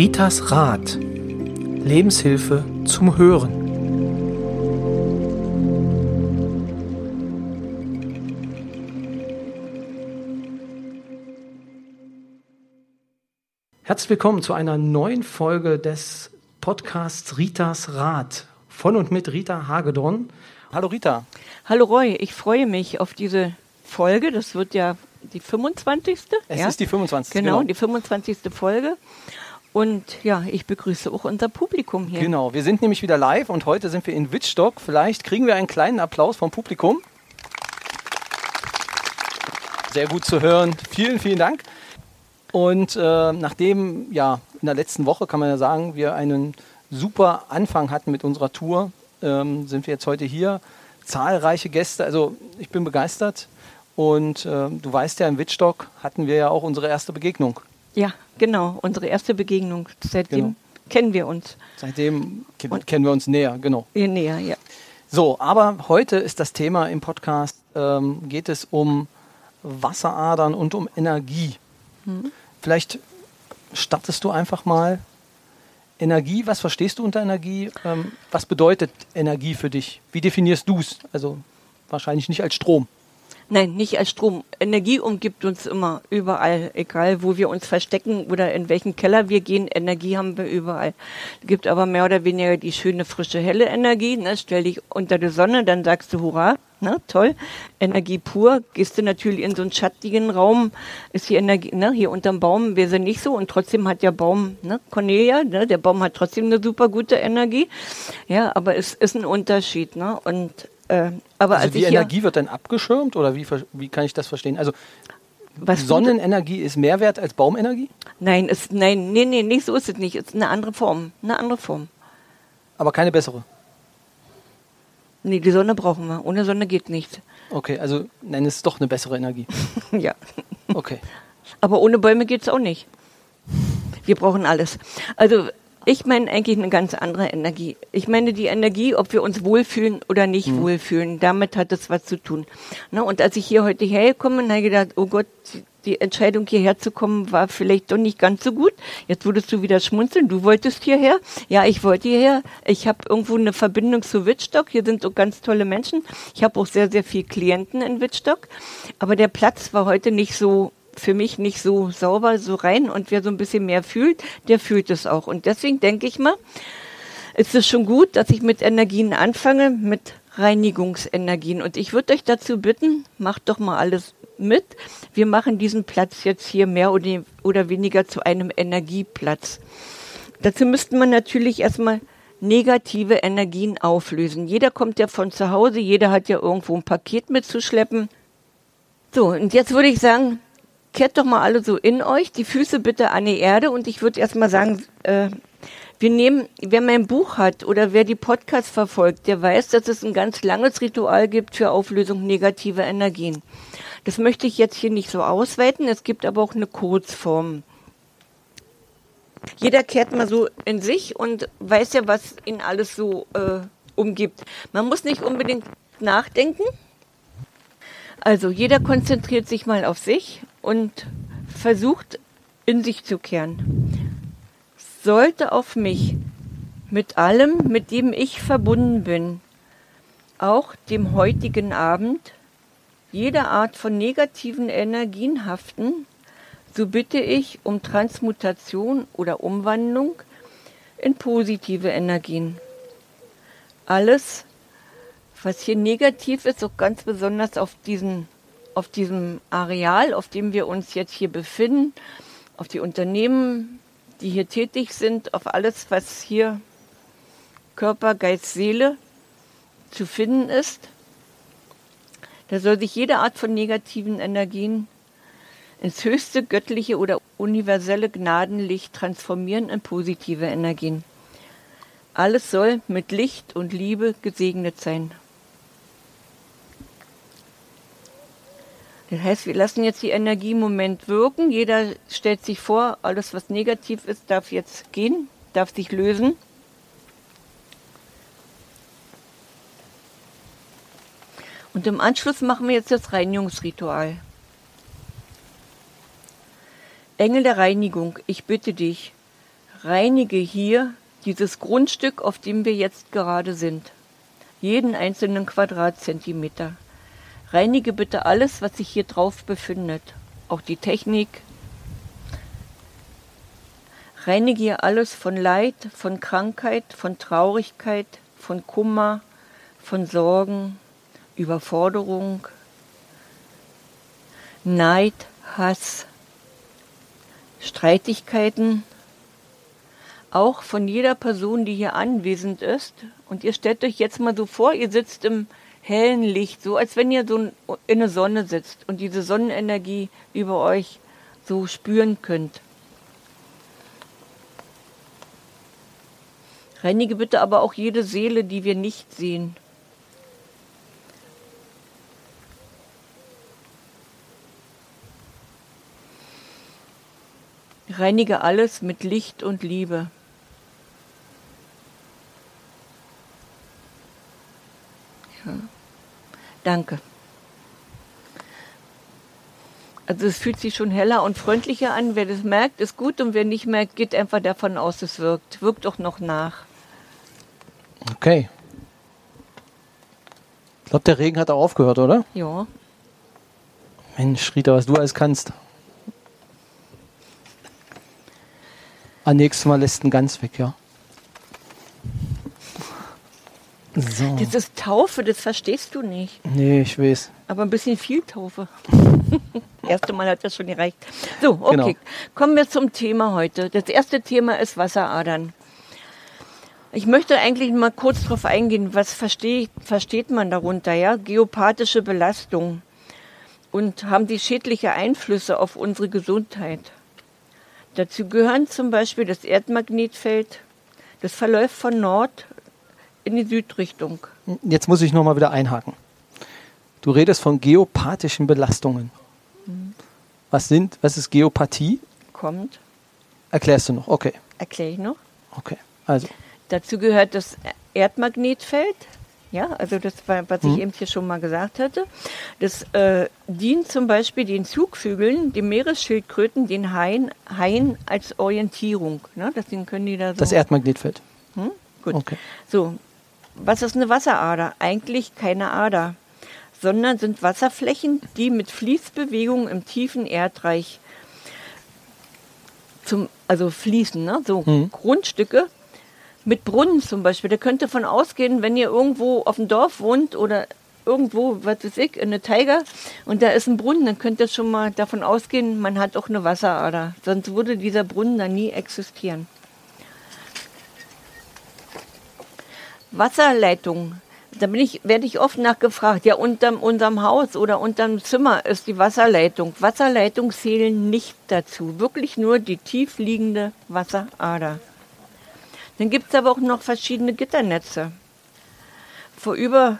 Ritas Rat. Lebenshilfe zum Hören. Herzlich willkommen zu einer neuen Folge des Podcasts Ritas Rat von und mit Rita Hagedorn. Hallo Rita. Hallo Roy, ich freue mich auf diese Folge. Das wird ja die 25. Es ja? ist die 25. Genau, genau, die 25. Folge. Und ja, ich begrüße auch unser Publikum hier. Genau, wir sind nämlich wieder live und heute sind wir in Wittstock. Vielleicht kriegen wir einen kleinen Applaus vom Publikum. Sehr gut zu hören. Vielen, vielen Dank. Und äh, nachdem, ja, in der letzten Woche kann man ja sagen, wir einen super Anfang hatten mit unserer Tour, ähm, sind wir jetzt heute hier. Zahlreiche Gäste, also ich bin begeistert. Und äh, du weißt ja, im Wittstock hatten wir ja auch unsere erste Begegnung. Ja, genau, unsere erste Begegnung. Seitdem genau. kennen wir uns. Seitdem Und kennen wir uns näher, genau. Näher, ja. So, aber heute ist das Thema im Podcast, ähm, geht es um Wasseradern und um Energie. Hm. Vielleicht startest du einfach mal Energie, was verstehst du unter Energie? Ähm, was bedeutet Energie für dich? Wie definierst du es? Also wahrscheinlich nicht als Strom. Nein, nicht als Strom. Energie umgibt uns immer, überall, egal wo wir uns verstecken oder in welchen Keller wir gehen. Energie haben wir überall. Es gibt aber mehr oder weniger die schöne, frische, helle Energie. Ne? Stell dich unter die Sonne, dann sagst du Hurra, ne? toll. Energie pur. Gehst du natürlich in so einen schattigen Raum, ist die Energie, ne? hier unterm Baum wäre sie nicht so und trotzdem hat der Baum, ne? Cornelia, ne? der Baum hat trotzdem eine super gute Energie. Ja, aber es ist ein Unterschied. Ne? Und äh, aber also die Energie wird dann abgeschirmt oder wie, wie kann ich das verstehen? Also was Sonnenenergie ist mehr wert als Baumenergie? Nein, ist, nein, nee, nee, nicht so ist es nicht. Es ist eine andere Form. Eine andere Form. Aber keine bessere? Nee, die Sonne brauchen wir. Ohne Sonne geht nichts. Okay, also nein, es ist doch eine bessere Energie. ja. Okay. Aber ohne Bäume geht es auch nicht. Wir brauchen alles. Also ich meine eigentlich eine ganz andere Energie. Ich meine die Energie, ob wir uns wohlfühlen oder nicht mhm. wohlfühlen. Damit hat es was zu tun. Ne? Und als ich hier heute hergekommen bin, habe ich gedacht, oh Gott, die Entscheidung hierher zu kommen war vielleicht doch nicht ganz so gut. Jetzt würdest du wieder schmunzeln. Du wolltest hierher. Ja, ich wollte hierher. Ich habe irgendwo eine Verbindung zu Wittstock. Hier sind so ganz tolle Menschen. Ich habe auch sehr, sehr viele Klienten in Wittstock. Aber der Platz war heute nicht so für mich nicht so sauber, so rein. Und wer so ein bisschen mehr fühlt, der fühlt es auch. Und deswegen denke ich mal, ist es schon gut, dass ich mit Energien anfange, mit Reinigungsenergien. Und ich würde euch dazu bitten, macht doch mal alles mit. Wir machen diesen Platz jetzt hier mehr oder, oder weniger zu einem Energieplatz. Dazu müsste man natürlich erstmal negative Energien auflösen. Jeder kommt ja von zu Hause, jeder hat ja irgendwo ein Paket mitzuschleppen. So, und jetzt würde ich sagen, kehrt doch mal alle so in euch, die Füße bitte an die Erde und ich würde erstmal sagen, äh, wir nehmen, wer mein Buch hat oder wer die Podcasts verfolgt, der weiß, dass es ein ganz langes Ritual gibt für Auflösung negativer Energien. Das möchte ich jetzt hier nicht so ausweiten, es gibt aber auch eine Kurzform. Jeder kehrt mal so in sich und weiß ja, was ihn alles so äh, umgibt. Man muss nicht unbedingt nachdenken. Also jeder konzentriert sich mal auf sich und versucht in sich zu kehren. Sollte auf mich mit allem, mit dem ich verbunden bin, auch dem heutigen Abend, jede Art von negativen Energien haften, so bitte ich um Transmutation oder Umwandlung in positive Energien. Alles, was hier negativ ist, auch ganz besonders auf diesen auf diesem Areal, auf dem wir uns jetzt hier befinden, auf die Unternehmen, die hier tätig sind, auf alles, was hier Körper, Geist, Seele zu finden ist. Da soll sich jede Art von negativen Energien ins höchste göttliche oder universelle Gnadenlicht transformieren in positive Energien. Alles soll mit Licht und Liebe gesegnet sein. Das heißt, wir lassen jetzt die Energie im Moment wirken. Jeder stellt sich vor, alles was negativ ist, darf jetzt gehen, darf sich lösen. Und im Anschluss machen wir jetzt das Reinigungsritual. Engel der Reinigung, ich bitte dich, reinige hier dieses Grundstück, auf dem wir jetzt gerade sind. Jeden einzelnen Quadratzentimeter. Reinige bitte alles, was sich hier drauf befindet. Auch die Technik. Reinige hier alles von Leid, von Krankheit, von Traurigkeit, von Kummer, von Sorgen, Überforderung, Neid, Hass, Streitigkeiten, auch von jeder Person, die hier anwesend ist. Und ihr stellt euch jetzt mal so vor, ihr sitzt im hellen Licht, so als wenn ihr so in der Sonne sitzt und diese Sonnenenergie über euch so spüren könnt. Reinige bitte aber auch jede Seele, die wir nicht sehen. Reinige alles mit Licht und Liebe. Danke. Also es fühlt sich schon heller und freundlicher an. Wer das merkt, ist gut und wer nicht merkt, geht einfach davon aus, es wirkt. Wirkt auch noch nach. Okay. Ich glaube, der Regen hat auch aufgehört, oder? Ja. Mensch, Rita, was du alles kannst. Am nächsten Mal lässt ihn ganz weg, ja. So. Das ist Taufe, das verstehst du nicht. Nee, ich weiß. Aber ein bisschen viel Taufe. erste Mal hat das schon gereicht. So, okay. Genau. Kommen wir zum Thema heute. Das erste Thema ist Wasseradern. Ich möchte eigentlich mal kurz darauf eingehen, was versteht, versteht man darunter, ja? Geopathische Belastung. Und haben die schädliche Einflüsse auf unsere Gesundheit. Dazu gehören zum Beispiel das Erdmagnetfeld, das verläuft von Nord in die Südrichtung. Jetzt muss ich nochmal wieder einhaken. Du redest von geopathischen Belastungen. Mhm. Was sind, was ist Geopathie? Kommt. Erklärst du noch, okay. Erkläre ich noch. Okay, also. Dazu gehört das Erdmagnetfeld, ja, also das war, was ich mhm. eben hier schon mal gesagt hatte. Das äh, dient zum Beispiel den Zugvögeln, den Meeresschildkröten, den Haien, Haien als Orientierung. Ne? Deswegen können die da so. Das Erdmagnetfeld. Hm? Gut. Okay. So, was ist eine Wasserader? Eigentlich keine Ader, sondern sind Wasserflächen, die mit Fließbewegungen im tiefen Erdreich zum, also fließen, ne? so mhm. Grundstücke mit Brunnen zum Beispiel. Da könnt ihr von ausgehen, wenn ihr irgendwo auf dem Dorf wohnt oder irgendwo, was weiß ich, in der Tiger und da ist ein Brunnen, dann könnt ihr schon mal davon ausgehen, man hat auch eine Wasserader. Sonst würde dieser Brunnen da nie existieren. Wasserleitung. Da bin ich, werde ich oft nachgefragt, ja, unter unserem Haus oder unterm Zimmer ist die Wasserleitung. Wasserleitungen zählen nicht dazu, wirklich nur die tiefliegende Wasserader. Dann gibt es aber auch noch verschiedene Gitternetze. Vor über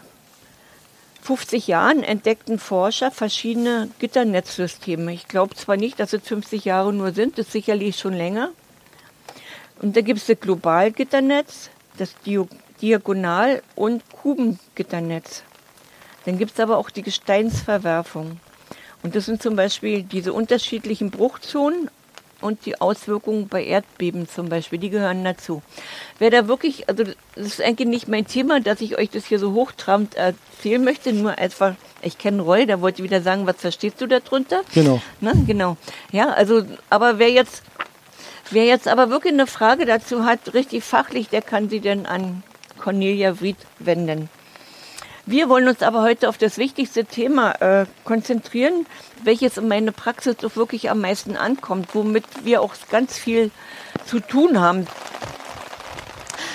50 Jahren entdeckten Forscher verschiedene Gitternetzsysteme. Ich glaube zwar nicht, dass es 50 Jahre nur sind, das ist sicherlich schon länger. Und da gibt es das Globalgitternetz, das Diagonal- und Kubengitternetz. Dann gibt es aber auch die Gesteinsverwerfung. Und das sind zum Beispiel diese unterschiedlichen Bruchzonen und die Auswirkungen bei Erdbeben zum Beispiel, die gehören dazu. Wer da wirklich, also das ist eigentlich nicht mein Thema, dass ich euch das hier so hochtrabend erzählen möchte, nur einfach, ich kenne Roy, da wollte ich wieder sagen, was verstehst du darunter? Genau. Na, genau. Ja, also, aber wer jetzt, wer jetzt aber wirklich eine Frage dazu hat, richtig fachlich, der kann sie denn an Cornelia Wried wenden. Wir wollen uns aber heute auf das wichtigste Thema äh, konzentrieren, welches in meiner Praxis doch wirklich am meisten ankommt, womit wir auch ganz viel zu tun haben.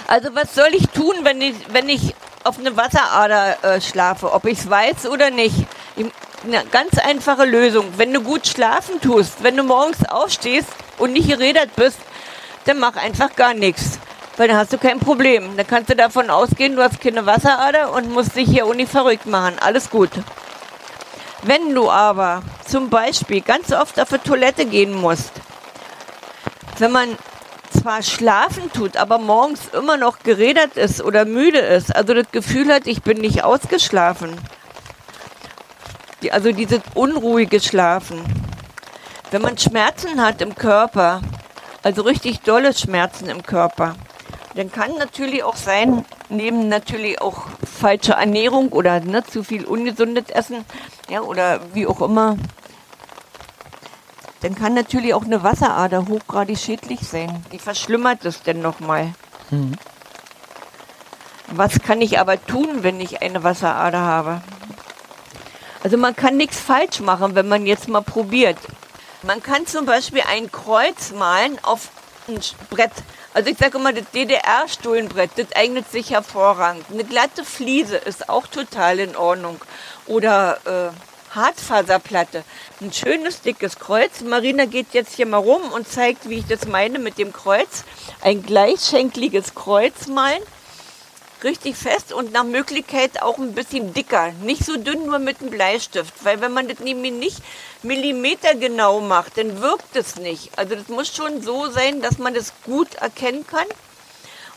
Also was soll ich tun, wenn ich, wenn ich auf eine Wasserader äh, schlafe, ob ich es weiß oder nicht? Eine ganz einfache Lösung. Wenn du gut schlafen tust, wenn du morgens aufstehst und nicht geredet bist, dann mach einfach gar nichts. Weil dann hast du kein Problem. Dann kannst du davon ausgehen, du hast keine Wasserader und musst dich hier uni verrückt machen. Alles gut. Wenn du aber zum Beispiel ganz oft auf die Toilette gehen musst, wenn man zwar schlafen tut, aber morgens immer noch geredet ist oder müde ist, also das Gefühl hat, ich bin nicht ausgeschlafen, also dieses unruhige Schlafen, wenn man Schmerzen hat im Körper, Also richtig dolle Schmerzen im Körper. Dann kann natürlich auch sein, neben natürlich auch falsche Ernährung oder ne, zu viel ungesundes Essen, ja, oder wie auch immer, dann kann natürlich auch eine Wasserader hochgradig schädlich sein. Die verschlimmert es denn nochmal. Mhm. Was kann ich aber tun, wenn ich eine Wasserader habe? Also man kann nichts falsch machen, wenn man jetzt mal probiert. Man kann zum Beispiel ein Kreuz malen auf ein Brett. Also ich sage immer, das DDR-Stuhlenbrett, das eignet sich hervorragend. Eine glatte Fliese ist auch total in Ordnung. Oder äh, Hartfaserplatte. Ein schönes, dickes Kreuz. Marina geht jetzt hier mal rum und zeigt, wie ich das meine mit dem Kreuz. Ein gleichschenkliges Kreuz malen richtig fest und nach Möglichkeit auch ein bisschen dicker. Nicht so dünn nur mit einem Bleistift, weil wenn man das nämlich nicht millimetergenau macht, dann wirkt es nicht. Also das muss schon so sein, dass man das gut erkennen kann.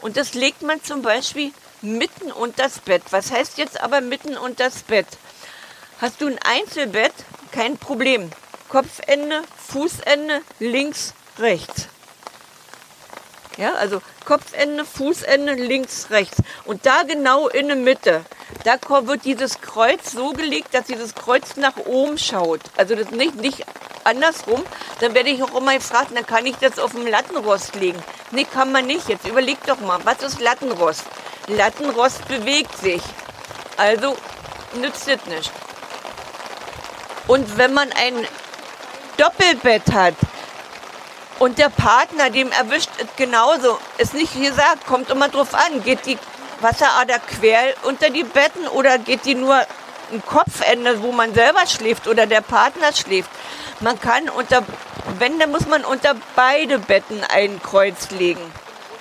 Und das legt man zum Beispiel mitten unter das Bett. Was heißt jetzt aber mitten unter das Bett? Hast du ein Einzelbett? Kein Problem. Kopfende, Fußende, links, rechts. Ja, also Kopfende, Fußende, links, rechts. Und da genau in der Mitte, da wird dieses Kreuz so gelegt, dass dieses Kreuz nach oben schaut. Also das nicht, nicht andersrum. Dann werde ich auch immer gefragt, dann kann ich das auf dem Lattenrost legen. Nee, kann man nicht. Jetzt überleg doch mal, was ist Lattenrost? Lattenrost bewegt sich. Also nützt es nicht. Und wenn man ein Doppelbett hat, und der Partner, dem erwischt es genauso. Ist nicht gesagt, kommt immer drauf an. Geht die Wasserader quer unter die Betten oder geht die nur ein Kopfende, wo man selber schläft oder der Partner schläft? Man kann unter, wenn, dann muss man unter beide Betten ein Kreuz legen.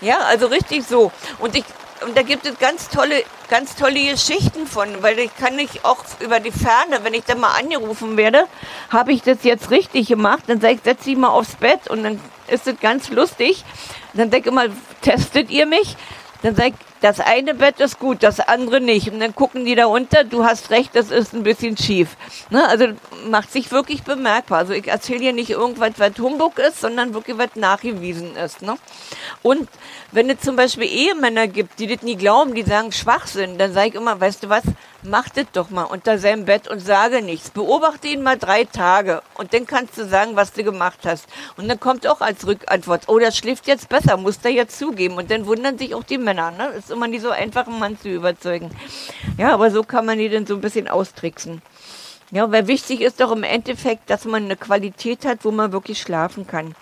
Ja, also richtig so. Und ich, und da gibt es ganz tolle, ganz tolle Geschichten von, weil ich kann nicht auch über die Ferne, wenn ich dann mal angerufen werde, habe ich das jetzt richtig gemacht, dann sage ich, setz sie mal aufs Bett und dann ist es ganz lustig. Dann denke ich immer, testet ihr mich? Dann sag ich, das eine Bett ist gut, das andere nicht. Und dann gucken die da unter, du hast recht, das ist ein bisschen schief. Ne? Also macht sich wirklich bemerkbar. Also ich erzähle hier nicht irgendwas, was Humbug ist, sondern wirklich was nachgewiesen ist. Ne? Und wenn es zum Beispiel Ehemänner gibt, die das nie glauben, die sagen schwach sind, dann sage ich immer, weißt du was, mach das doch mal unter seinem Bett und sage nichts. Beobachte ihn mal drei Tage und dann kannst du sagen, was du gemacht hast. Und dann kommt auch als Rückantwort, oh, das schläft jetzt besser, muss er jetzt zugeben. Und dann wundern sich auch die Männer. Ne? Ist immer nicht so einfach, einen Mann zu überzeugen. Ja, aber so kann man die dann so ein bisschen austricksen. Ja, weil wichtig ist doch im Endeffekt, dass man eine Qualität hat, wo man wirklich schlafen kann.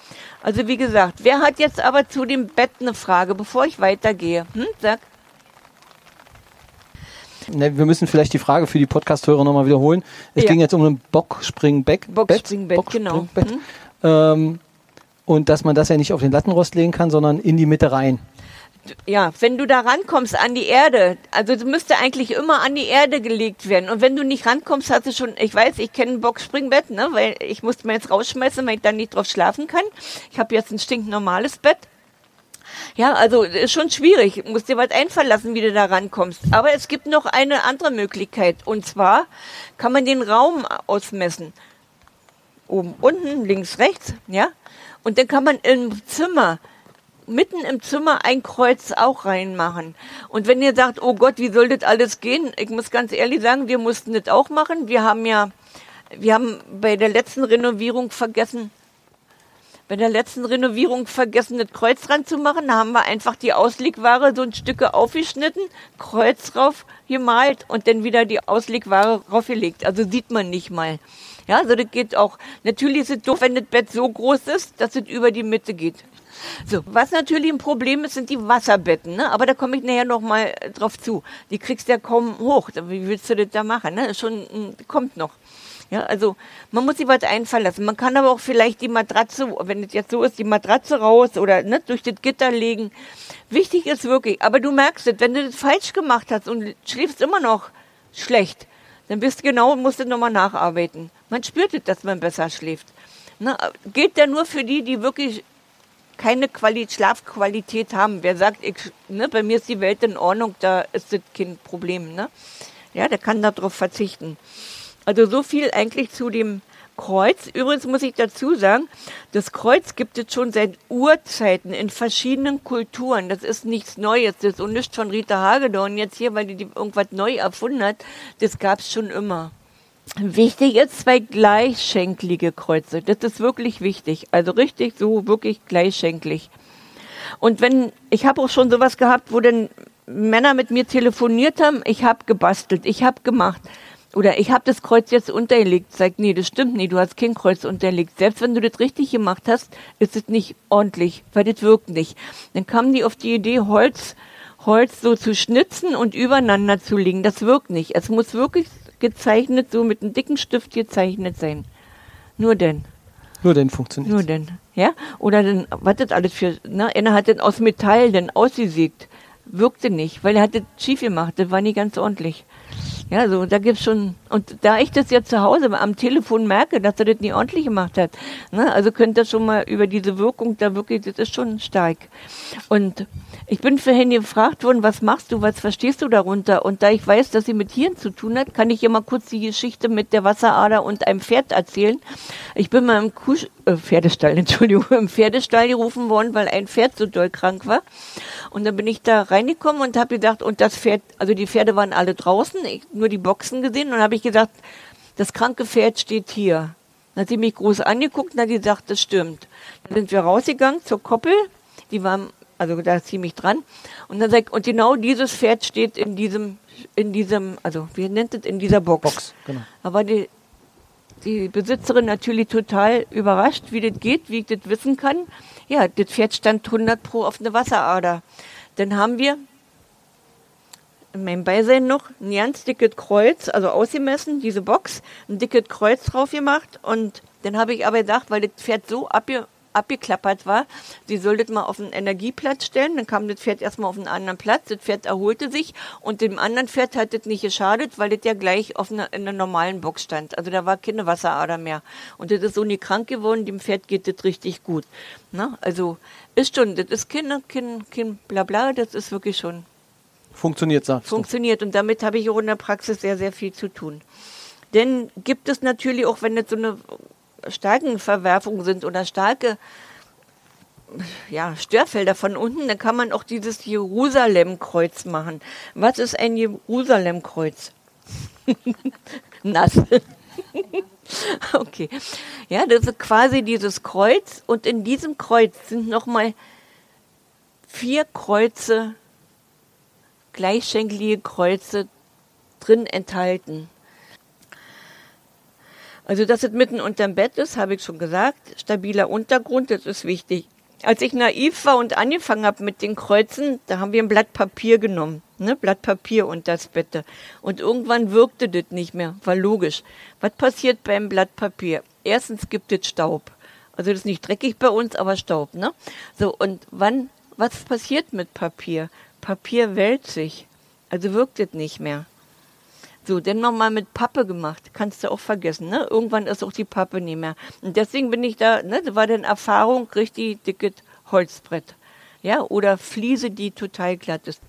Also wie gesagt, wer hat jetzt aber zu dem Bett eine Frage, bevor ich weitergehe? Hm, sag. Ne, wir müssen vielleicht die Frage für die Podcast-Hörer nochmal wiederholen. Es ja. ging jetzt um ein Bockspringbett. Bockspringbett, genau. Hm? Ähm, und dass man das ja nicht auf den Lattenrost legen kann, sondern in die Mitte rein. Ja, wenn du da rankommst an die Erde, also es müsste eigentlich immer an die Erde gelegt werden. Und wenn du nicht rankommst, hast du schon, ich weiß, ich kenne ein Bockspringbett, ne, weil ich musste mir jetzt rausschmeißen, weil ich dann nicht drauf schlafen kann. Ich habe jetzt ein stinknormales Bett. Ja, also ist schon schwierig. Du musst dir was einfallen lassen, wie du da rankommst. Aber es gibt noch eine andere Möglichkeit. Und zwar kann man den Raum ausmessen. Oben, unten, links, rechts, ja. Und dann kann man im Zimmer mitten im Zimmer ein Kreuz auch reinmachen. Und wenn ihr sagt, oh Gott, wie soll das alles gehen? Ich muss ganz ehrlich sagen, wir mussten das auch machen. Wir haben ja, wir haben bei der letzten Renovierung vergessen, bei der letzten Renovierung vergessen, das Kreuz dran zu machen. Da haben wir einfach die Auslegware so ein Stücke aufgeschnitten, Kreuz drauf gemalt und dann wieder die Auslegware draufgelegt. Also sieht man nicht mal. Ja, also das geht auch. Natürlich ist es doof, wenn das Bett so groß ist, dass es über die Mitte geht. So, was natürlich ein Problem ist, sind die Wasserbetten, ne? Aber da komme ich nachher noch mal drauf zu. Die kriegst du ja kaum hoch. Wie willst du das da machen, ne? Schon kommt noch. Ja, also man muss sich was einfallen lassen. Man kann aber auch vielleicht die Matratze, wenn es jetzt so ist, die Matratze raus oder ne, durch das Gitter legen. Wichtig ist wirklich, aber du merkst es, wenn du das falsch gemacht hast und schläfst immer noch schlecht, dann bist du genau, musst du nochmal nacharbeiten. Man spürt es, dass man besser schläft. Ne, gilt ja nur für die, die wirklich keine Quali Schlafqualität haben. Wer sagt, ich, ne, bei mir ist die Welt in Ordnung, da ist das kein Problem. Ne? Ja, der kann darauf verzichten. Also so viel eigentlich zu dem Kreuz, übrigens muss ich dazu sagen, das Kreuz gibt es schon seit Urzeiten in verschiedenen Kulturen. Das ist nichts Neues. Das ist nicht von Rita Hagedorn jetzt hier, weil die irgendwas neu erfunden hat. Das gab es schon immer. Wichtig ist zwei gleichschenklige Kreuze. Das ist wirklich wichtig. Also richtig so wirklich gleichschenklig. Und wenn, ich habe auch schon sowas gehabt, wo dann Männer mit mir telefoniert haben, ich habe gebastelt, ich habe gemacht. Oder ich habe das Kreuz jetzt unterlegt. Sagt, nee, das stimmt nicht, du hast kein Kreuz unterlegt. Selbst wenn du das richtig gemacht hast, ist es nicht ordentlich, weil das wirkt nicht. Dann kamen die auf die Idee, Holz, Holz so zu schnitzen und übereinander zu legen. Das wirkt nicht. Es muss wirklich gezeichnet, so mit einem dicken Stift gezeichnet sein. Nur denn. Nur denn funktioniert Nur denn. Ja? Oder dann, was das alles für, ne? Einer hat dann aus Metall dann ausgesägt. Wirkte nicht, weil er hat das schief gemacht. Das war nicht ganz ordentlich. Ja, so, da gibt's schon, und da ich das jetzt zu Hause am Telefon merke, dass er das nicht ordentlich gemacht hat, ne, also könnt ihr schon mal über diese Wirkung da wirklich, das ist schon stark. Und ich bin vorhin gefragt worden, was machst du, was verstehst du darunter? Und da ich weiß, dass sie mit Tieren zu tun hat, kann ich ihr mal kurz die Geschichte mit der Wasserader und einem Pferd erzählen. Ich bin mal im Kuh, äh, Pferdestall, Entschuldigung, im Pferdestall gerufen worden, weil ein Pferd so doll krank war. Und dann bin ich da reingekommen und habe gedacht, und das Pferd, also die Pferde waren alle draußen, ich, nur die Boxen gesehen und habe ich gesagt, das kranke Pferd steht hier. Dann hat sie mich groß angeguckt und hat gesagt, das stimmt. Dann sind wir rausgegangen zur Koppel, die waren also da ziemlich dran. Und dann sagt, und genau dieses Pferd steht in diesem, in diesem, also wie nennt es, in dieser Box. Box genau. Da war die, die Besitzerin natürlich total überrascht, wie das geht, wie ich das wissen kann. Ja, das Pferd stand 100 pro auf eine Wasserader. Dann haben wir in meinem Beisein noch ein ganz dickes Kreuz, also ausgemessen, diese Box, ein dickes Kreuz drauf gemacht und dann habe ich aber gedacht, weil das Pferd so abge abgeklappert war. Sie sollte das mal auf einen Energieplatz stellen, dann kam das Pferd erstmal auf einen anderen Platz, das Pferd erholte sich und dem anderen Pferd hat das nicht geschadet, weil das ja gleich auf einer, in einer normalen Box stand. Also da war keine Wasserader mehr. Und das ist so nie krank geworden, dem Pferd geht das richtig gut. Na, also ist schon, das ist kein, kein, kein Blabla, das ist wirklich schon Funktioniert, sagst Funktioniert. Und damit habe ich auch in der Praxis sehr, sehr viel zu tun. Denn gibt es natürlich auch, wenn jetzt so eine starken Verwerfungen sind oder starke ja, Störfelder von unten, dann kann man auch dieses Jerusalem-Kreuz machen. Was ist ein Jerusalem-Kreuz? Nass. okay. Ja, das ist quasi dieses Kreuz und in diesem Kreuz sind nochmal vier Kreuze, gleichschenklige Kreuze drin enthalten. Also, dass es mitten unterm Bett ist, habe ich schon gesagt. Stabiler Untergrund, das ist wichtig. Als ich naiv war und angefangen habe mit den Kreuzen, da haben wir ein Blatt Papier genommen, ne, Blatt Papier unter das Bett. Und irgendwann wirkte das nicht mehr, war logisch. Was passiert beim Blatt Papier? Erstens gibt es Staub. Also das ist nicht dreckig bei uns, aber Staub, ne? So, und wann, was passiert mit Papier? Papier wälzt sich. Also wirkt es nicht mehr. So, dann nochmal mit Pappe gemacht. Kannst du auch vergessen, ne? Irgendwann ist auch die Pappe nicht mehr. Und deswegen bin ich da, ne? Das war dann Erfahrung, richtig dickes Holzbrett. Ja, oder Fliese, die total glatt ist.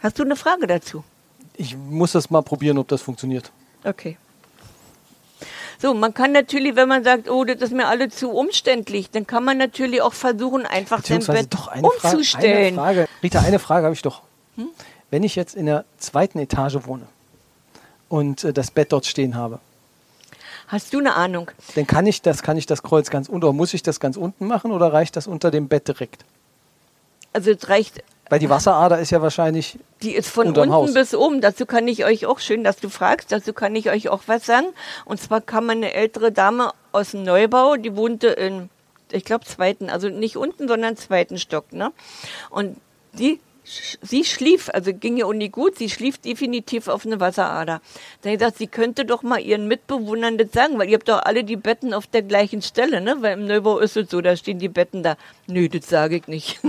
Hast du eine Frage dazu? Ich muss das mal probieren, ob das funktioniert. Okay. So, man kann natürlich, wenn man sagt, oh, das ist mir alle zu umständlich, dann kann man natürlich auch versuchen, einfach sein Bett doch eine umzustellen. Frage, eine Frage. Rita, eine Frage habe ich doch. Hm? Wenn ich jetzt in der zweiten Etage wohne, und äh, das Bett dort stehen habe. Hast du eine Ahnung? Dann kann ich das, kann ich das Kreuz ganz unten, oder muss ich das ganz unten machen oder reicht das unter dem Bett direkt? Also es reicht. Weil die Wasserader ist ja wahrscheinlich. Die ist von unten Haus. bis oben. Dazu kann ich euch auch, schön, dass du fragst, dazu kann ich euch auch was sagen. Und zwar kam eine ältere Dame aus dem Neubau, die wohnte in, ich glaube, zweiten, also nicht unten, sondern zweiten Stock, ne? Und die sie schlief, also ging ihr Uni gut, sie schlief definitiv auf eine Wasserader. Da habe ich gesagt, sie könnte doch mal ihren Mitbewohnern das sagen, weil ihr habt doch alle die Betten auf der gleichen Stelle, ne? Weil im Neubau ist es so, da stehen die Betten da. Nö, das sage ich nicht.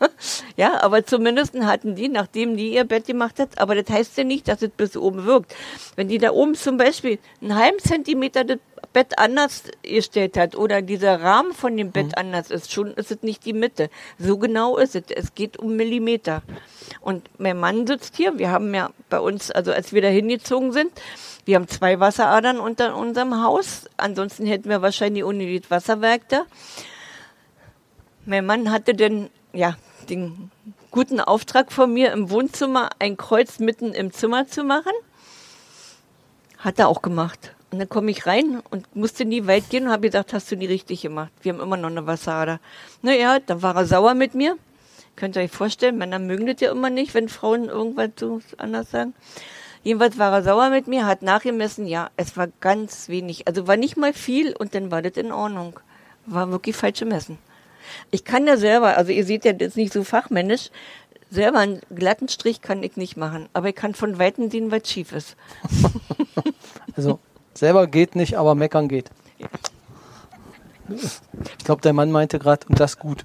ja, aber zumindest hatten die, nachdem die ihr Bett gemacht hat, aber das heißt ja nicht, dass es bis oben wirkt. Wenn die da oben zum Beispiel einen halben Zentimeter das Bett anders gestellt hat oder dieser Rahmen von dem Bett anders ist, schon ist es nicht die Mitte. So genau ist es. Es geht um Millimeter. Und mein Mann sitzt hier. Wir haben ja bei uns, also als wir da hingezogen sind, wir haben zwei Wasseradern unter unserem Haus. Ansonsten hätten wir wahrscheinlich ohne das Wasserwerk da. Mein Mann hatte denn, ja, den guten Auftrag von mir, im Wohnzimmer ein Kreuz mitten im Zimmer zu machen. Hat er auch gemacht. Und dann komme ich rein und musste nie weit gehen und habe gesagt, hast du nie richtig gemacht. Wir haben immer noch eine Wasserader. Naja, dann war er sauer mit mir. Könnt ihr euch vorstellen, Männer mögen das ja immer nicht, wenn Frauen irgendwas so anders sagen. Jedenfalls war er sauer mit mir, hat nachgemessen, ja, es war ganz wenig. Also war nicht mal viel und dann war das in Ordnung. War wirklich falsche Messen. Ich kann ja selber, also ihr seht ja, das ist nicht so fachmännisch, selber einen glatten Strich kann ich nicht machen, aber ich kann von Weitem sehen, was schief ist. Also selber geht nicht, aber meckern geht. Ich glaube, der Mann meinte gerade, und das gut.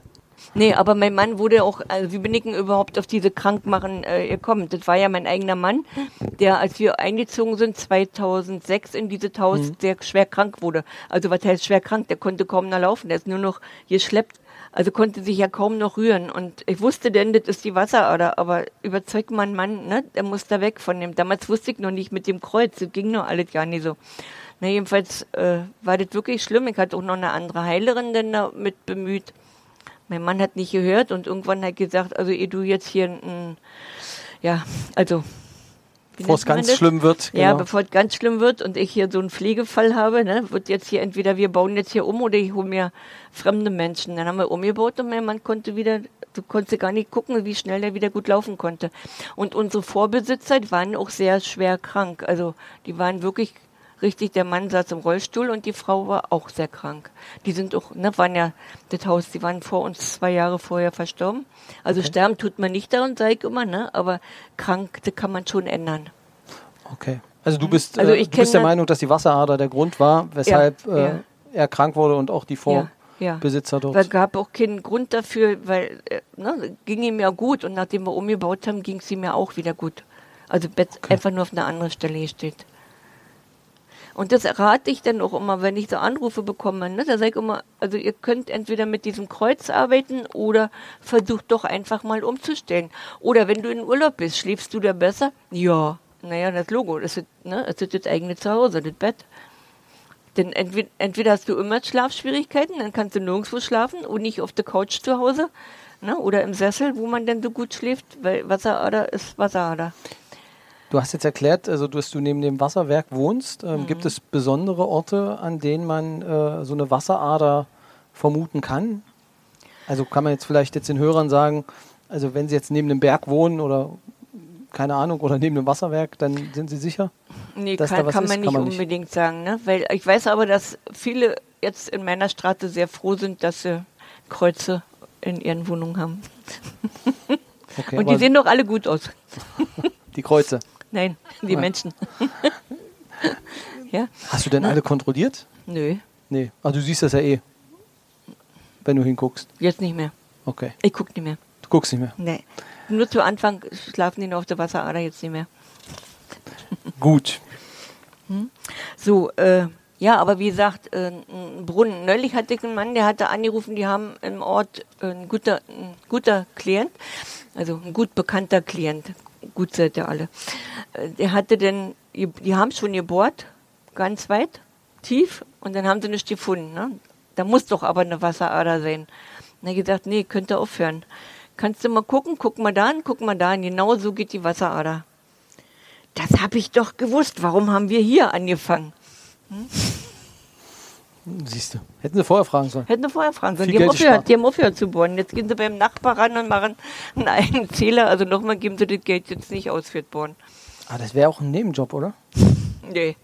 Nee, aber mein Mann wurde auch, also wie bin ich überhaupt auf diese Krankmachen äh, gekommen? Das war ja mein eigener Mann, der, als wir eingezogen sind, 2006 in dieses Haus, Mhm. sehr schwer krank wurde. Also was heißt schwer krank? Der konnte kaum noch laufen, der ist nur noch geschleppt. Also konnte sich ja kaum noch rühren. Und ich wusste denn, das ist die Wasserader, aber überzeugt man Mann, ne, der muss da weg von dem. Damals wusste ich noch nicht mit dem Kreuz, das ging nur alles gar nicht so. Na, jedenfalls äh, war das wirklich schlimm. Ich hatte auch noch eine andere Heilerin denn da mit bemüht. Mein Mann hat nicht gehört und irgendwann hat gesagt, also ehe du jetzt hier ein, ja, also Bevor es ganz schlimm wird. Ja, genau. bevor es ganz schlimm wird und ich hier so einen Pflegefall habe, ne, wird jetzt hier entweder wir bauen jetzt hier um oder ich hole mir fremde Menschen. Dann haben wir umgebaut und mein Mann konnte wieder, du konntest gar nicht gucken, wie schnell er wieder gut laufen konnte. Und unsere Vorbesitzer, waren auch sehr schwer krank. Also die waren wirklich richtig, der Mann saß im Rollstuhl und die Frau war auch sehr krank. Die sind auch, ne, waren ja das Haus, die waren vor uns zwei Jahre vorher verstorben. Also sterben tut man nicht daran, sage ich immer, ne? Aber krank, das kann man schon ändern. Okay. Also du bist, Also äh, du bist der Meinung, dass die Wasserader der Grund war, weshalb Ja, äh, ja. er krank wurde und auch die Ja, ja. Vorbesitzer dort. Weil gab auch keinen Grund dafür, weil äh, ne, ging ihm ja gut und nachdem wir umgebaut haben, ging es ihm ja auch wieder gut. Also Bett einfach nur auf eine andere Stelle steht. Und das rate ich dann auch immer, wenn ich so Anrufe bekomme. Ne? Da sage ich immer, also ihr könnt entweder mit diesem Kreuz arbeiten oder versucht doch einfach mal umzustellen. Oder wenn du in Urlaub bist, schläfst du da besser? Ja. Naja, das Logo, das ist, ne, das ist das eigene Zuhause, das Bett. Denn entweder, entweder hast du immer Schlafschwierigkeiten, dann kannst du nirgendwo schlafen und nicht auf der Couch zu Hause ne, oder im Sessel, wo man denn so gut schläft, weil Wasserader ist Wasserader. Du hast jetzt erklärt, also dass du neben dem Wasserwerk wohnst. Ähm, Mhm. Gibt es besondere Orte, an denen man äh, so eine Wasserader vermuten kann? Also kann man jetzt vielleicht jetzt den Hörern sagen, also wenn sie jetzt neben einem Berg wohnen oder keine Ahnung oder neben einem Wasserwerk, dann sind sie sicher? Nee, Dass da kann, kann ist, man kann nicht man nicht. unbedingt sagen, ne? Weil ich weiß aber, dass viele jetzt in meiner Straße sehr froh sind, dass sie Kreuze in ihren Wohnungen haben. Okay, Und die sehen doch alle gut aus. die Kreuze. Nein, die Ja. Menschen. ja? Hast du denn alle kontrolliert? Nö, Nee. Ah, du siehst das ja eh, wenn du hinguckst. jetzt nicht mehr. Okay. Ich guck nicht mehr. Du guckst nicht mehr. Nee. Nur zu Anfang schlafen die noch auf der Wasserader, jetzt nicht mehr. Gut. So, äh, ja, aber wie gesagt, äh, ein Brunnen. Neulich hatte ich einen Mann, der hatte angerufen, die haben im Ort äh, ein guter, ein guter Klient, also ein gut bekannter Klient, gut seid ihr alle. Äh, Der hatte denn, die haben schon gebohrt, ganz weit, tief, und dann haben sie nichts gefunden. Ne? Da muss doch aber eine Wasserader sein. Hat gesagt, nee, könnt ihr aufhören. Kannst du mal gucken, guck mal da an, guck mal da an. Genau so geht die Wasserader. Das habe ich doch gewusst. Warum haben wir hier angefangen? Siehst du. Hätten sie vorher fragen sollen. Hätten wir vorher fragen sollen. Die haben, aufgehört, die haben aufgehört zu bohren. Jetzt gehen sie beim Nachbar ran und machen einen eigenen Zähler. Also nochmal geben sie das Geld jetzt nicht aus für Bohren. Ah, das wäre auch ein Nebenjob, oder? Nee.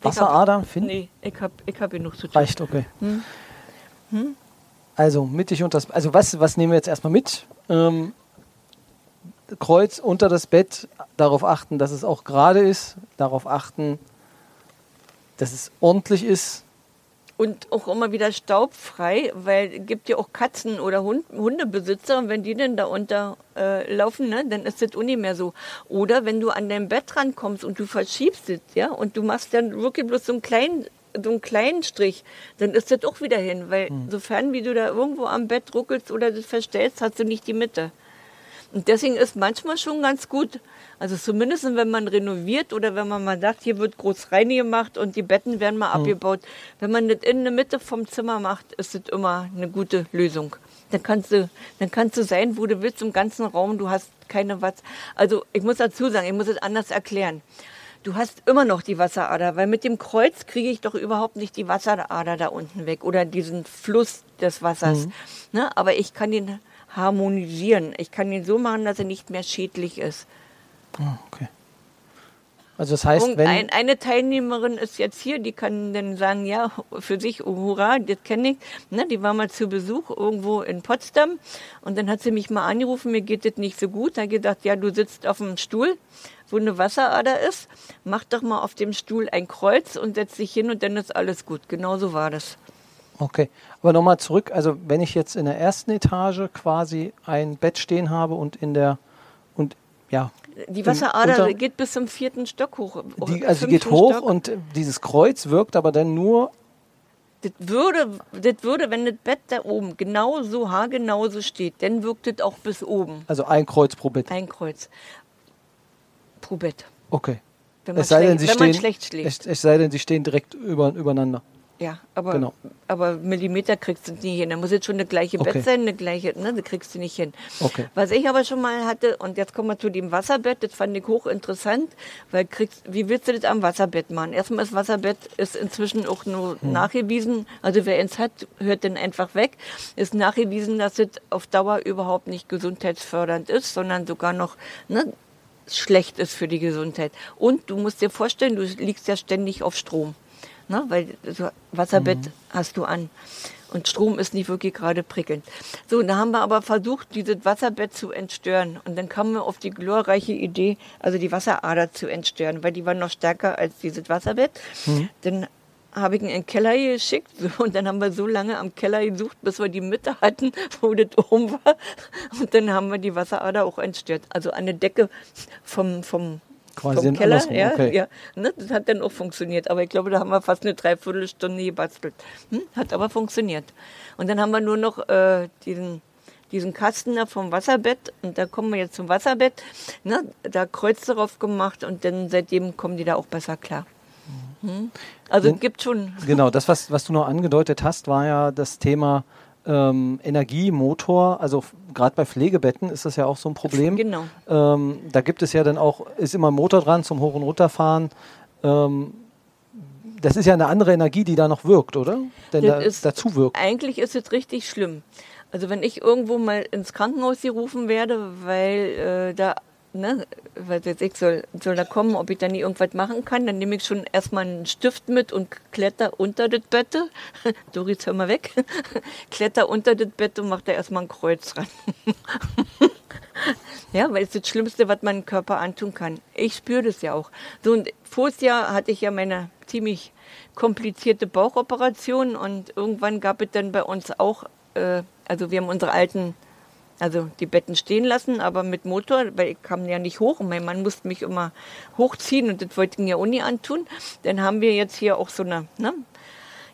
Wasseradern finden? Nee, ich hab, ich hab genug zu tun. Reicht, okay. Hm. Also mittig unter das Also was, was nehmen wir jetzt erstmal mit? Ähm, Kreuz unter das Bett, darauf achten, dass es auch gerade ist, darauf achten, dass es ordentlich ist. Und auch immer wieder staubfrei, weil es gibt ja auch Katzen oder Hund, Hundebesitzer und wenn die dann da unter äh, laufen, ne, dann ist das auch nicht mehr so. Oder wenn du an dein Bett rankommst und du verschiebst es, ja, und du machst dann wirklich bloß so einen kleinen so einen kleinen Strich, dann ist das auch wieder hin, weil Hm. sofern wie du da irgendwo am Bett ruckelst oder das verstellst, hast du nicht die Mitte. Und deswegen ist manchmal schon ganz gut, also zumindest wenn man renoviert oder wenn man mal sagt, hier wird groß reingemacht und die Betten werden mal abgebaut. Wenn man das in der Mitte vom Zimmer macht, ist das immer eine gute Lösung. Dann kannst du, dann kannst du sein, wo du willst, im ganzen Raum, du hast keine Watz. Also ich muss dazu sagen, ich muss es anders erklären. Du hast immer noch die Wasserader, weil mit dem Kreuz kriege ich doch überhaupt nicht die Wasserader da unten weg oder diesen Fluss des Wassers. Ne? Aber ich kann den harmonisieren. Ich kann ihn so machen, dass er nicht mehr schädlich ist. Ah, okay. Also das heißt, wenn ein, eine Teilnehmerin ist jetzt hier, die kann dann sagen, ja, für sich, oh, hurra, das kenne ich. Ne, die war mal zu Besuch irgendwo in Potsdam und dann hat sie mich mal angerufen, mir geht das nicht so gut. Da hat gedacht, ja, du sitzt auf einem Stuhl, wo eine Wasserader ist, mach doch mal auf dem Stuhl ein Kreuz und setz dich hin und dann ist alles gut. Genau so war das. Okay, aber nochmal zurück. Also wenn ich jetzt in der ersten Etage quasi ein Bett stehen habe und in der und ja, Die Wasserader Unter- geht bis zum vierten Stock hoch. die, also Fünften geht hoch Stock. und dieses Kreuz wirkt aber dann nur Das würde, das würde, wenn das Bett da oben genau so haargenau so steht, dann wirkt das auch bis oben. also ein Kreuz pro Bett. Ein Kreuz pro Bett. Okay. Wenn man, Es sei denn, sie stehen, schlecht schläft. Es, es sei denn, sie stehen direkt über, übereinander. Ja, aber, genau. aber Millimeter kriegst du nie hin. Da muss jetzt schon das gleiche Okay. Bett sein, eine gleiche, ne, das kriegst du nicht hin. Okay. Was ich aber schon mal hatte, und jetzt kommen wir zu dem Wasserbett, das fand ich hochinteressant, weil kriegst, wie willst du das am Wasserbett machen? Erstmal ist Wasserbett ist inzwischen auch nur Hm. nachgewiesen, also wer eins hat, hört dann einfach weg, ist nachgewiesen, dass es auf Dauer überhaupt nicht gesundheitsfördernd ist, sondern sogar noch, ne, schlecht ist für die Gesundheit. Und du musst dir vorstellen, du liegst ja ständig auf Strom. Ne? Weil so Wasserbett hast du an. Und Strom ist nicht wirklich gerade prickelnd. So, da haben wir aber versucht, dieses Wasserbett zu entstören. Und dann kamen wir auf die glorreiche Idee, also die Wasserader zu entstören, weil die war noch stärker als dieses Wasserbett. Dann habe ich ihn in den Keller geschickt so, und dann haben wir so lange am Keller gesucht, bis wir die Mitte hatten, wo das oben war. Und dann haben wir die Wasserader auch entstört. Also an der Decke vom, vom, Quasi vom Keller. Ja, okay. ja, ne, das hat dann auch funktioniert. Aber ich glaube, da haben wir fast eine Dreiviertelstunde gebastelt. Hm? Hat aber funktioniert. Und dann haben wir nur noch äh, diesen diesen Kasten da vom Wasserbett und da kommen wir jetzt zum Wasserbett, ne, da Kreuz darauf gemacht und dann seitdem kommen die da auch besser klar. Hm? Also es gibt schon Genau, das, was, was du noch angedeutet hast, war ja das Thema ähm, Energie, Motor. Also gerade bei Pflegebetten ist das ja auch so ein Problem. Genau. Ähm, da gibt es ja dann auch, ist immer ein Motor dran zum Hoch- und Runterfahren. Ähm, das ist ja eine andere Energie, die da noch wirkt, oder? Denn da, ist- dazu wirkt. Eigentlich ist es richtig schlimm. Also wenn ich irgendwo mal ins Krankenhaus gerufen werde, weil äh, da, ne, weil jetzt ich soll, soll da kommen, ob ich da nie irgendwas machen kann, dann nehme ich schon erstmal einen Stift mit und kletter unter das Bett. Doris, hör mal weg. kletter unter das Bett und mach da erstmal ein Kreuz ran. Ja, weil es das Schlimmste, was man Körper antun kann. Ich spüre das ja auch. So, und voriges hatte ich ja meine ziemlich komplizierte Bauchoperation und irgendwann gab es dann bei uns auch, äh, also wir haben unsere alten, also die Betten stehen lassen, aber mit Motor, weil ich kam ja nicht hoch und mein Mann musste mich immer hochziehen und das wollte ich mir auch nie antun. Dann haben wir jetzt hier auch so eine, ne?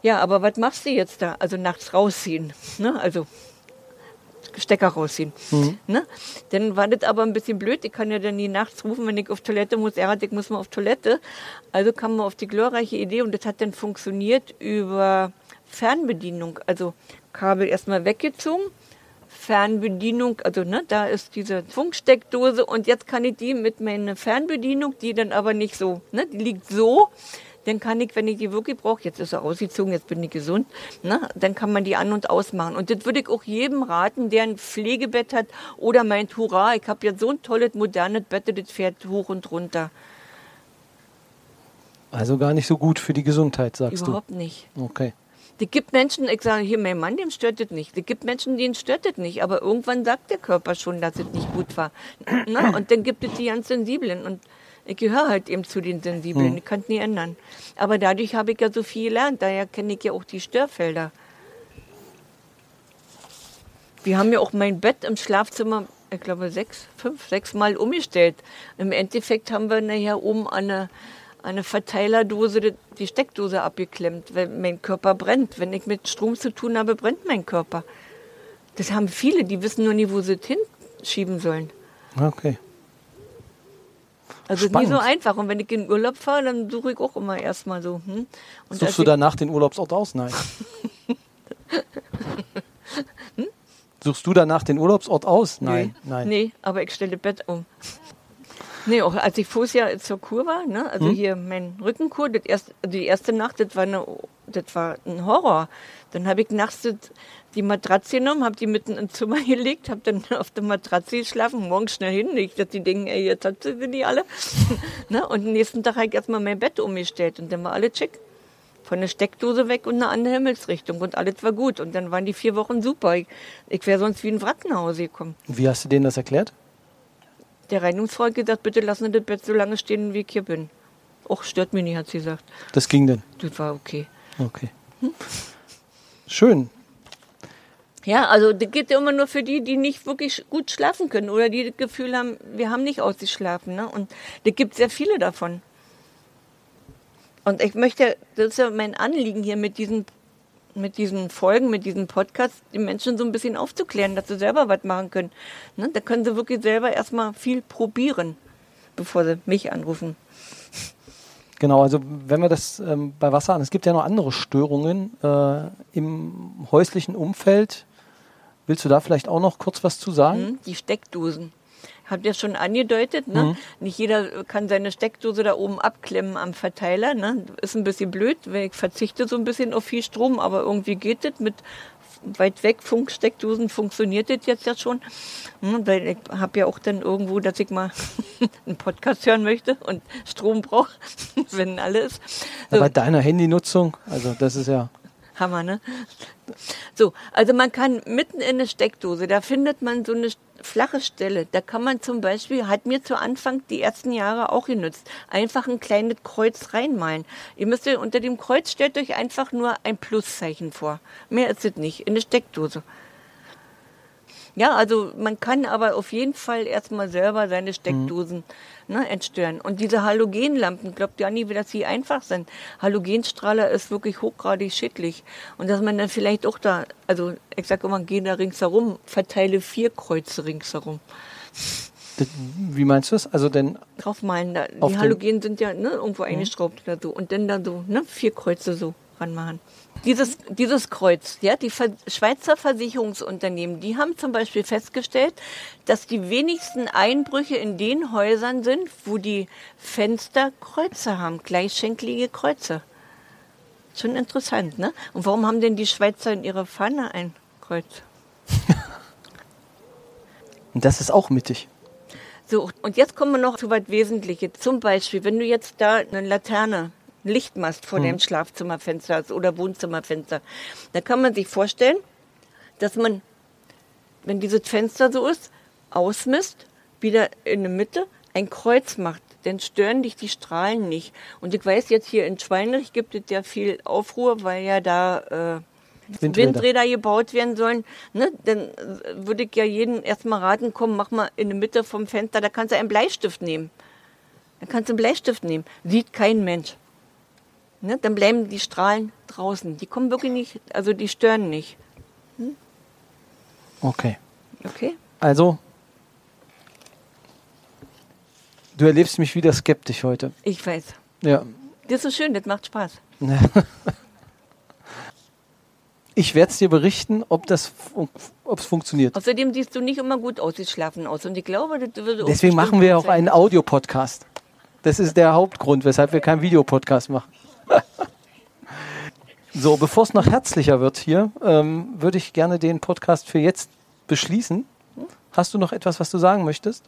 Ja, aber was machst du jetzt da? Also nachts rausziehen, ne? Also Stecker rausziehen. Ne? Dann war das aber ein bisschen blöd. Ich kann ja dann nie nachts rufen, wenn ich auf Toilette muss. Er hat, ich muss mal auf Toilette. Also kam man auf die glorreiche Idee und das hat dann funktioniert über Fernbedienung. Also Kabel erstmal weggezogen. Fernbedienung, also ne, da ist diese Funksteckdose und jetzt kann ich die mit meiner Fernbedienung, die dann aber nicht so, ne, die liegt so, dann kann ich, wenn ich die wirklich brauche, jetzt ist sie ausgezogen, jetzt bin ich gesund, ne, dann kann man die an- und ausmachen. Und das würde ich auch jedem raten, der ein Pflegebett hat oder meint, hurra, ich habe jetzt so ein tolles, modernes Bett, das fährt hoch und runter. Also gar nicht so gut für die Gesundheit, sagst Überhaupt nicht. du. Okay. Es gibt Menschen, ich sage hier, mein Mann, dem stört das nicht. Es gibt Menschen, denen stört das nicht. Aber irgendwann sagt der Körper schon, dass es nicht gut war. Na, und dann gibt es die ganz Sensiblen. Und ich gehöre halt eben zu den Sensiblen. Ich kann es nie ändern. Aber dadurch habe ich ja so viel gelernt. Daher kenne ich ja auch die Störfelder. Wir haben ja auch mein Bett im Schlafzimmer, ich glaube, sechs, fünf, sechs Mal umgestellt. Im Endeffekt haben wir nachher oben an der, eine Verteilerdose die- Steckdose abgeklemmt, weil mein Körper brennt. Wenn ich mit Strom zu tun habe, brennt mein Körper. Das haben viele, die wissen nur nie, wo sie es hinschieben sollen. Okay. Also es ist nie so einfach. Und wenn ich in Urlaub fahre, dann suche ich auch immer erstmal so. Hm? Und Suchst du danach den Urlaubsort aus? Nein. Suchst du danach den Urlaubsort aus? Nein. Nee, Nein. Nee, aber ich stelle Bett um. Nee, auch als ich vorher Jahr zur Kur war, ne, also Hm? hier mein Rückenkur, das erste, also die erste Nacht, das war, eine, das war ein Horror. Dann habe ich nachts die Matratze genommen, habe die mitten ins Zimmer gelegt, habe dann auf der Matratze geschlafen, morgens schnell hinlegt, dass die denken, ey, jetzt hat sie sie die alle. ne, und am nächsten Tag habe ich erstmal mein Bett umgestellt und dann war alles schick. Von der Steckdose weg und eine andere Himmelsrichtung und alles war gut. Und dann waren die vier Wochen super. Ich, ich wäre sonst wie ein Wrack nach Hause gekommen. Wie hast du denen das erklärt? Der Reinigungsfrau hat gesagt, bitte lassen Sie das Bett so lange stehen, wie ich hier bin. Och, stört mich nicht, hat sie gesagt. Das ging denn. Das war okay. Okay. Schön. Ja, also das geht ja immer nur für die, die nicht wirklich gut schlafen können oder die das Gefühl haben, wir haben nicht ausgeschlafen. Ne? Und da gibt sehr viele davon. Und ich möchte, das ist ja mein Anliegen hier mit diesen, mit diesen Folgen, mit diesen Podcasts, die Menschen so ein bisschen aufzuklären, dass sie selber was machen können. Ne? Da können sie wirklich selber erstmal viel probieren, bevor sie mich anrufen. Genau, also wenn wir das ähm, bei Wasser an, es gibt ja noch andere Störungen äh, im häuslichen Umfeld. Willst du da vielleicht auch noch kurz was zu sagen? Hm, Die Steckdosen. Habt ihr schon angedeutet, ne? Nicht jeder kann seine Steckdose da oben abklemmen am Verteiler, ne? Ist ein bisschen blöd, weil ich verzichte so ein bisschen auf viel Strom, aber irgendwie geht das mit weit weg Funksteckdosen funktioniert das jetzt ja schon. Hm, Weil ich habe ja auch dann irgendwo, dass ich mal einen Podcast hören möchte und Strom brauche, wenn alles. So. Bei deiner Handynutzung, also das ist ja. Hammer, ne? So, also man kann mitten in eine Steckdose, da findet man so eine flache Stelle. Da kann man zum Beispiel, hat mir zu Anfang die ersten Jahre auch genützt, einfach ein kleines Kreuz reinmalen. Ihr müsst unter dem Kreuz stellt euch einfach nur ein Pluszeichen vor. Mehr ist es nicht, in eine Steckdose. Ja, also man kann aber auf jeden Fall erstmal selber seine Steckdosen ne, entstören. Und diese Halogenlampen, glaubt ja nie, wie das sie einfach sind. Halogenstrahler ist wirklich hochgradig schädlich. Und dass man dann vielleicht auch da, also ich sag immer, geh da ringsherum, verteile vier Kreuze ringsherum. Das, wie meinst du es? Also denn Draufmalen, da, die Halogen sind ja ne, irgendwo eingeschraubt oder so. Und dann da so, ne, vier Kreuze so ranmachen. Dieses, dieses Kreuz, ja, die Ver Schweizer Versicherungsunternehmen, die haben zum Beispiel festgestellt, dass die wenigsten Einbrüche in den Häusern sind, wo die Fenster Kreuze haben, gleichschenklige Kreuze. Schon interessant, ne? Und warum haben denn die Schweizer in ihrer Pfanne ein Kreuz? und das ist auch mittig. So, und jetzt kommen wir noch zu was Wesentliches. Zum Beispiel, wenn du jetzt da eine Laterne, Lichtmast vor deinem Schlafzimmerfenster hast oder Wohnzimmerfenster, da kann man sich vorstellen, dass man, wenn dieses Fenster so ist, ausmisst, wieder in der Mitte ein Kreuz macht. Dann stören dich die Strahlen nicht. Und ich weiß jetzt hier in Schweinrich gibt es ja viel Aufruhr, weil ja da äh, Windräder. Windräder gebaut werden sollen, ne, dann würde ich ja jeden erstmal raten, komm, mach mal in der Mitte vom Fenster, da kannst du einen Bleistift nehmen. Dann kannst du einen Bleistift nehmen. Sieht kein Mensch. Ne, dann bleiben die Strahlen draußen. Die kommen wirklich nicht, also die stören nicht. Okay. Okay? Also, du erlebst mich wieder skeptisch heute. Ich weiß. Ja. Das ist schön, das macht Spaß. Ich werde es dir berichten, ob das fun ob es funktioniert. Außerdem siehst du nicht immer gut ausgeschlafen aus. Und ich glaube, das würde Deswegen machen wir auch einen Audiopodcast. Das ist der Hauptgrund, weshalb wir keinen Videopodcast machen. so, bevor es noch herzlicher wird hier, ähm, würde ich gerne den Podcast für jetzt beschließen. Hast du noch etwas, was du sagen möchtest?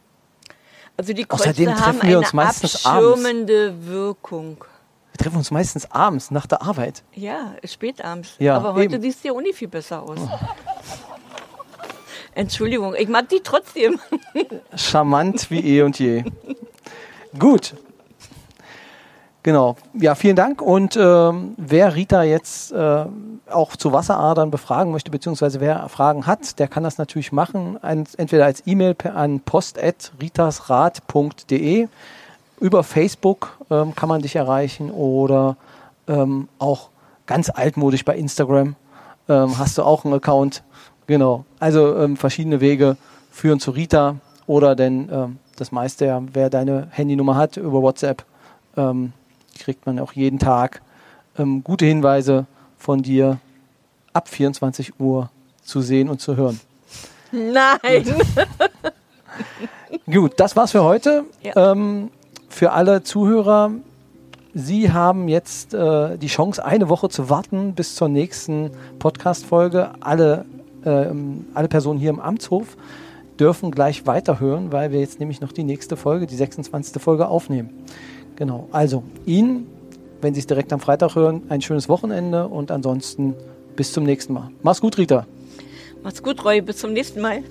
Also die Kreuze Außerdem haben treffen wir uns eine meistens abends. abschirmende Wirkung. Wir treffen uns meistens abends nach der Arbeit. Ja, spät abends. Ja, Aber heute eben. siehst du ja nicht viel besser aus. Entschuldigung, ich mag die trotzdem. Charmant wie eh und je. Gut. Genau. Ja, vielen Dank. Und ähm, wer Rita jetzt äh, auch zu Wasseradern befragen möchte, beziehungsweise wer Fragen hat, der kann das natürlich machen. Ein, entweder als E-Mail an post.ritasrat.de über Facebook ähm, kann man dich erreichen oder ähm, auch ganz altmodisch bei Instagram ähm, hast du auch einen Account. Genau. Also ähm, verschiedene Wege führen zu Rita oder denn ähm, das meiste, wer deine Handynummer hat über WhatsApp, ähm, kriegt man auch jeden Tag ähm, gute Hinweise von dir ab 24 Uhr zu sehen und zu hören. Nein. Gut, das war's für heute. Ja. Ähm, für alle Zuhörer, Sie haben jetzt äh, die Chance, eine Woche zu warten bis zur nächsten Podcast-Folge. Alle, ähm, alle Personen hier im Amtshof dürfen gleich weiterhören, weil wir jetzt nämlich noch die nächste Folge, die 26. Folge aufnehmen. Genau, also Ihnen, wenn Sie es direkt am Freitag hören, ein schönes Wochenende und ansonsten bis zum nächsten Mal. Mach's gut, Rita. Mach's gut, Roy. Bis zum nächsten Mal.